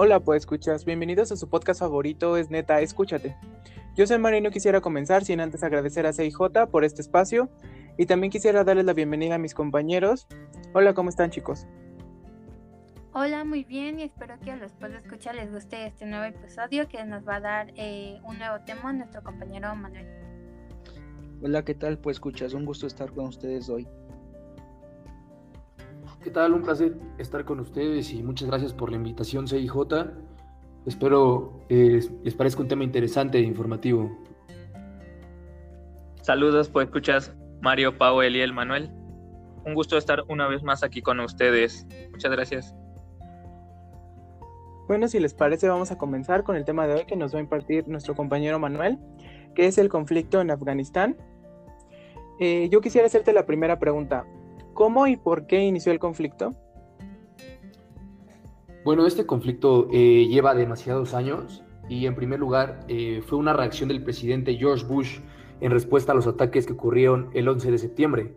Hola, pues escuchas, bienvenidos a su podcast favorito, es neta, escúchate. Yo soy Marino, quisiera comenzar sin antes agradecer a CIJ por este espacio y también quisiera darles la bienvenida a mis compañeros. Hola, ¿cómo están chicos? Hola, muy bien y espero que a los de escuchar les guste este nuevo episodio que nos va a dar eh, un nuevo tema nuestro compañero Manuel. Hola, ¿qué tal? Pues escuchas, un gusto estar con ustedes hoy. ¿Qué tal? Un placer estar con ustedes y muchas gracias por la invitación, CIJ. Espero eh, les parezca un tema interesante e informativo. Saludos, pues escuchas Mario, Pau, Eliel, Manuel. Un gusto estar una vez más aquí con ustedes. Muchas gracias. Bueno, si les parece, vamos a comenzar con el tema de hoy que nos va a impartir nuestro compañero Manuel, que es el conflicto en Afganistán. Eh, yo quisiera hacerte la primera pregunta. ¿Cómo y por qué inició el conflicto? Bueno, este conflicto eh, lleva demasiados años y en primer lugar eh, fue una reacción del presidente George Bush en respuesta a los ataques que ocurrieron el 11 de septiembre,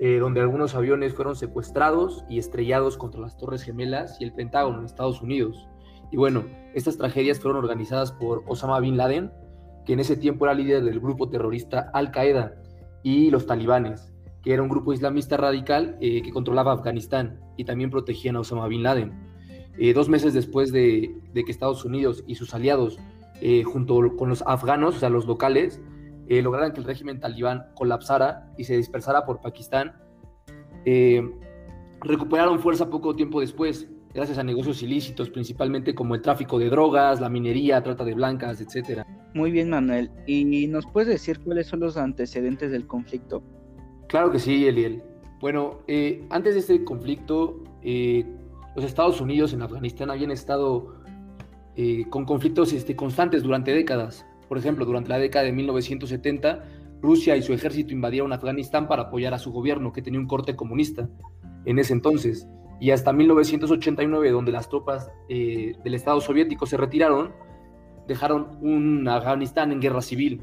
eh, donde algunos aviones fueron secuestrados y estrellados contra las Torres Gemelas y el Pentágono en Estados Unidos. Y bueno, estas tragedias fueron organizadas por Osama Bin Laden, que en ese tiempo era líder del grupo terrorista Al Qaeda, y los talibanes, que era un grupo islamista radical eh, que controlaba Afganistán y también protegían a Osama Bin Laden. Eh, dos meses después de, que Estados Unidos y sus aliados, eh, junto con los afganos, o sea, los locales, lograran que el régimen talibán colapsara y se dispersara por Pakistán, recuperaron fuerza poco tiempo después, gracias a negocios ilícitos, principalmente como el tráfico de drogas, la minería, trata de blancas, etc. Muy bien, Manuel. ¿Y nos puedes decir cuáles son los antecedentes del conflicto? Claro que sí, Eliel. Bueno, eh, antes de este conflicto, eh, los Estados Unidos en Afganistán habían estado eh, con conflictos este, constantes durante décadas. Por ejemplo, durante la década de 1970, Rusia y su ejército invadieron Afganistán para apoyar a su gobierno, que tenía un corte comunista en ese entonces. Y hasta 1989, donde las tropas del Estado soviético se retiraron, dejaron un Afganistán en guerra civil.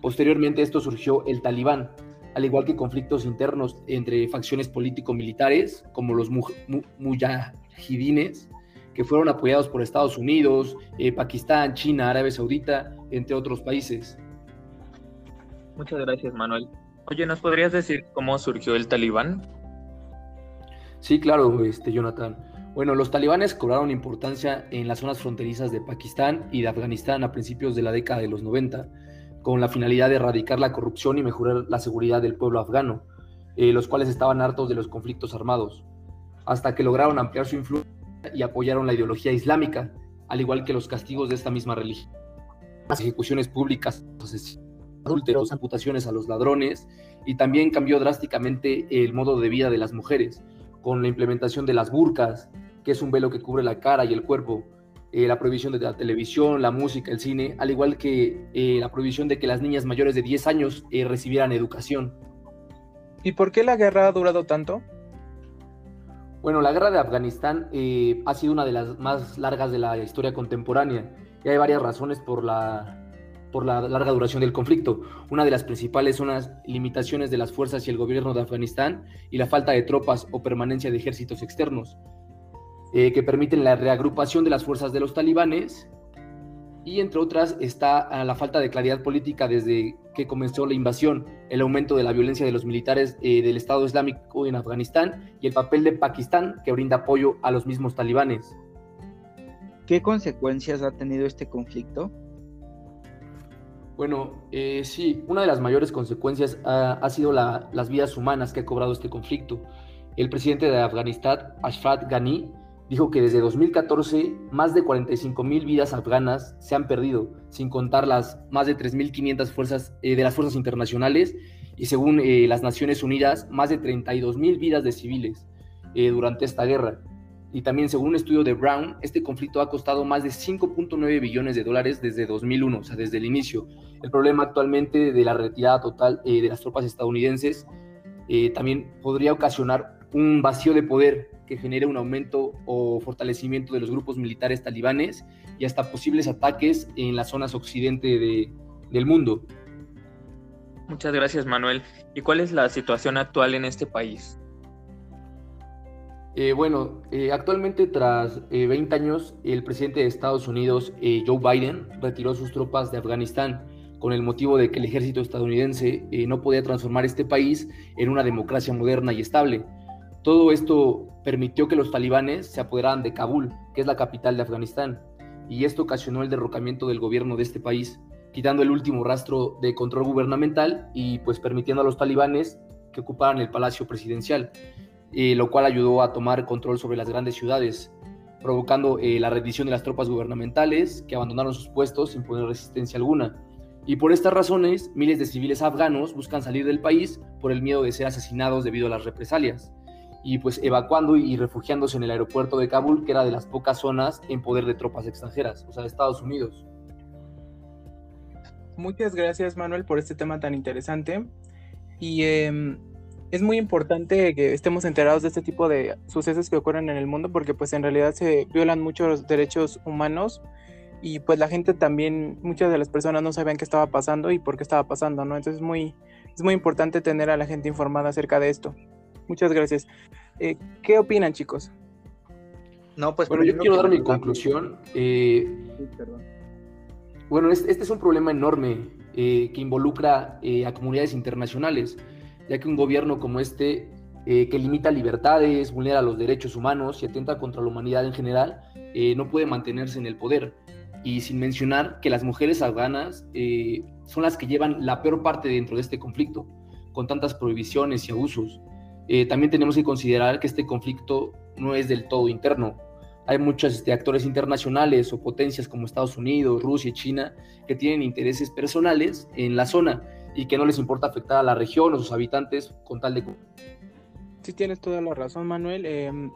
Posteriormente esto surgió el talibán, al igual que conflictos internos entre facciones político-militares, como los mujahidines, que fueron apoyados por Estados Unidos, eh, Pakistán, China, Arabia Saudita, entre otros países. Muchas gracias, Manuel. Oye, ¿nos podrías decir cómo surgió el talibán? Sí, claro, este, Jonathan. Bueno, los talibanes cobraron importancia en las zonas fronterizas de Pakistán y de Afganistán a principios de la década de los 90 con la finalidad de erradicar la corrupción y mejorar la seguridad del pueblo afgano, eh, los cuales estaban hartos de los conflictos armados, hasta que lograron ampliar su influencia y apoyaron la ideología islámica, al igual que los castigos de esta misma religión. Las ejecuciones públicas, adúlteros, amputaciones a los ladrones, y también cambió drásticamente el modo de vida de las mujeres, con la implementación de las burkas, que es un velo que cubre la cara y el cuerpo, eh, la prohibición de la televisión, la música, el cine, al igual que eh, la prohibición de que las niñas mayores de 10 años eh, recibieran educación. ¿Y por qué la guerra ha durado tanto? Bueno, la guerra de Afganistán ha sido una de las más largas de la historia contemporánea y hay varias razones por la, por la larga duración del conflicto. Una de las principales son las limitaciones de las fuerzas y el gobierno de Afganistán y la falta de tropas o permanencia de ejércitos externos. Eh, que permiten la reagrupación de las fuerzas de los talibanes y entre otras está ah, la falta de claridad política desde que comenzó la invasión, el aumento de la violencia de los militares eh, del Estado Islámico en Afganistán y el papel de Pakistán que brinda apoyo a los mismos talibanes. ¿Qué consecuencias ha tenido este conflicto? Bueno, eh, sí, una de las mayores consecuencias ha, sido las vidas humanas que ha cobrado este conflicto. El presidente de Afganistán, Ashraf Ghani, dijo que desde 2014 más de 45 mil vidas afganas se han perdido, sin contar las más de 3.500 fuerzas eh, de las fuerzas internacionales y según eh, las Naciones Unidas, más de 32 mil vidas de civiles eh, durante esta guerra. Y también según un estudio de Brown, este conflicto ha costado más de 5.9 billones de dólares desde 2001, o sea, desde el inicio. El problema actualmente de la retirada total de las tropas estadounidenses también podría ocasionar un vacío de poder que genere un aumento o fortalecimiento de los grupos militares talibanes y hasta posibles ataques en las zonas occidente del mundo. Muchas gracias Manuel. ¿Y cuál es la situación actual en este país? Eh, bueno, eh, actualmente tras 20 eh, años, el presidente de Estados Unidos, Joe Biden, retiró sus tropas de Afganistán con el motivo de que el ejército estadounidense no podía transformar este país en una democracia moderna y estable. Todo esto permitió que los talibanes se apoderaran de Kabul, que es la capital de Afganistán, y esto ocasionó el derrocamiento del gobierno de este país, quitando el último rastro de control gubernamental y pues permitiendo a los talibanes que ocuparan el palacio presidencial lo cual ayudó a tomar control sobre las grandes ciudades, provocando eh, la rendición de las tropas gubernamentales que abandonaron sus puestos sin poner resistencia alguna. Y por estas razones, miles de civiles afganos buscan salir del país por el miedo de ser asesinados debido a las represalias. Y pues evacuando y refugiándose en el aeropuerto de Kabul, que era de las pocas zonas en poder de tropas extranjeras, o sea, de Estados Unidos. Muchas gracias, Manuel, por este tema tan interesante. Y eh, es muy importante que estemos enterados de este tipo de sucesos que ocurren en el mundo porque pues en realidad se violan muchos derechos humanos y pues la gente también, muchas de las personas no sabían qué estaba pasando y por qué estaba pasando, ¿no? Entonces es muy, es muy importante tener a la gente informada acerca de esto. Muchas gracias. Eh, ¿Qué opinan chicos? No, pues bueno, yo quiero dar mi conclusión. Eh, bueno, este, es un problema enorme eh, que involucra a comunidades internacionales ya que un gobierno como este, eh, que limita libertades, vulnera los derechos humanos y atenta contra la humanidad en general, eh, no puede mantenerse en el poder. Y sin mencionar que las mujeres afganas eh, son las que llevan la peor parte dentro de este conflicto, con tantas prohibiciones y abusos. También tenemos que considerar que este conflicto no es del todo interno. Hay muchos este, actores internacionales o potencias como Estados Unidos, Rusia y China que tienen intereses personales en la zona y que no les importa afectar a la región o sus habitantes con tal de... Sí, tienes toda la razón, Manuel. Em,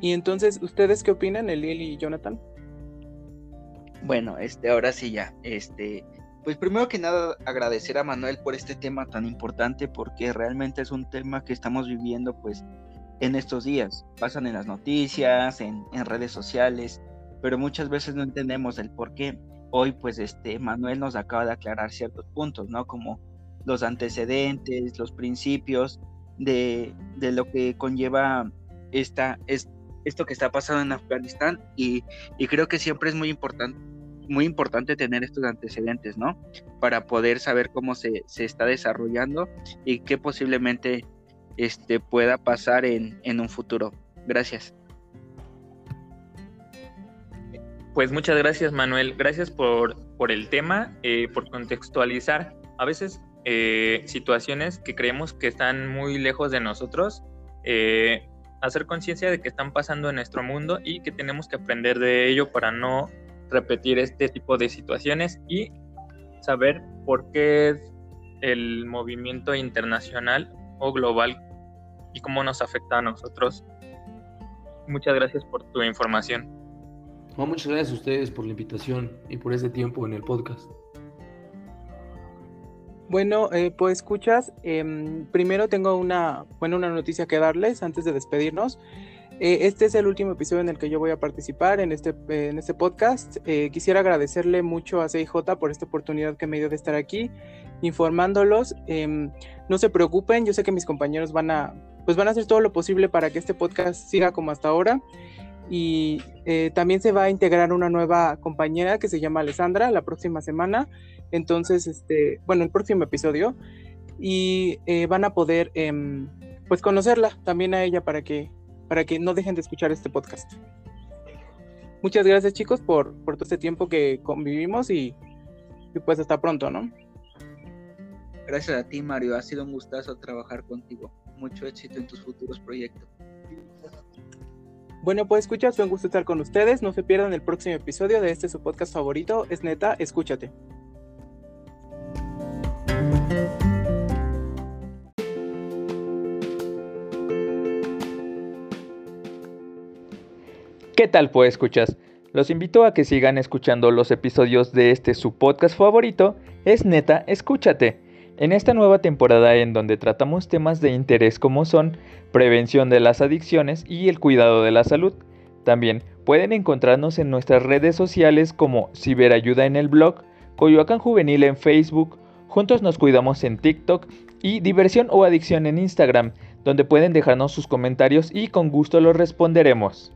y entonces, ¿ustedes qué opinan, Eliel y Jonathan? Bueno, este, ahora sí ya, este, pues primero que nada agradecer a Manuel por este tema tan importante porque realmente es un tema que estamos viviendo pues en estos días. Pasan en las noticias, en, en redes sociales, pero muchas veces no entendemos el por qué hoy pues este Manuel nos acaba de aclarar ciertos puntos, ¿no? Como los antecedentes, los principios de, lo que conlleva esta, es, esto que está pasando en Afganistán y, creo que siempre es muy importante muy importante tener estos antecedentes, ¿no? Para poder saber cómo se, se está desarrollando y qué posiblemente este, pueda pasar en, en un futuro. Gracias. Pues muchas gracias Manuel, gracias por, por el tema, eh, por contextualizar a veces eh, situaciones que creemos que están muy lejos de nosotros, eh, hacer conciencia de que están pasando en nuestro mundo y que tenemos que aprender de ello para no repetir este tipo de situaciones y saber por qué es el movimiento internacional o global y cómo nos afecta a nosotros. Muchas gracias por tu información muchas gracias a ustedes por la invitación y por este tiempo en el podcast. Bueno, eh, pues escuchas, em, primero tengo una, bueno, una noticia que darles antes de despedirnos. Eh, este es el último episodio en el que yo voy a participar en este, en este podcast. Eh, quisiera agradecerle mucho a CIJ por esta oportunidad que me dio de estar aquí informándolos. Em, no se preocupen, yo sé que mis compañeros van a, pues van a hacer todo lo posible para que este podcast siga como hasta ahora y eh, también se va a integrar una nueva compañera que se llama Alessandra la próxima semana. Entonces, este, bueno, el próximo episodio. Y van a poder em, pues conocerla también a ella para que, para que no dejen de escuchar este podcast. Muchas gracias chicos por, por todo este tiempo que convivimos y, y pues hasta pronto, ¿no? Gracias a ti Mario, ha sido un gustazo trabajar contigo. Mucho éxito en tus futuros proyectos. Bueno, pues escuchas, fue un gusto estar con ustedes. No se pierdan el próximo episodio de este su podcast favorito. Es neta, escúchate. ¿Qué tal, pues escuchas? Los invito a que sigan escuchando los episodios de este su podcast favorito. Es neta, escúchate en esta nueva temporada en donde tratamos temas de interés como son prevención de las adicciones y el cuidado de la salud. También pueden encontrarnos en nuestras redes sociales como Ciberayuda en el blog, Coyoacán Juvenil en Facebook, Juntos nos cuidamos en TikTok y Diversión o Adicción en Instagram, donde pueden dejarnos sus comentarios y con gusto los responderemos.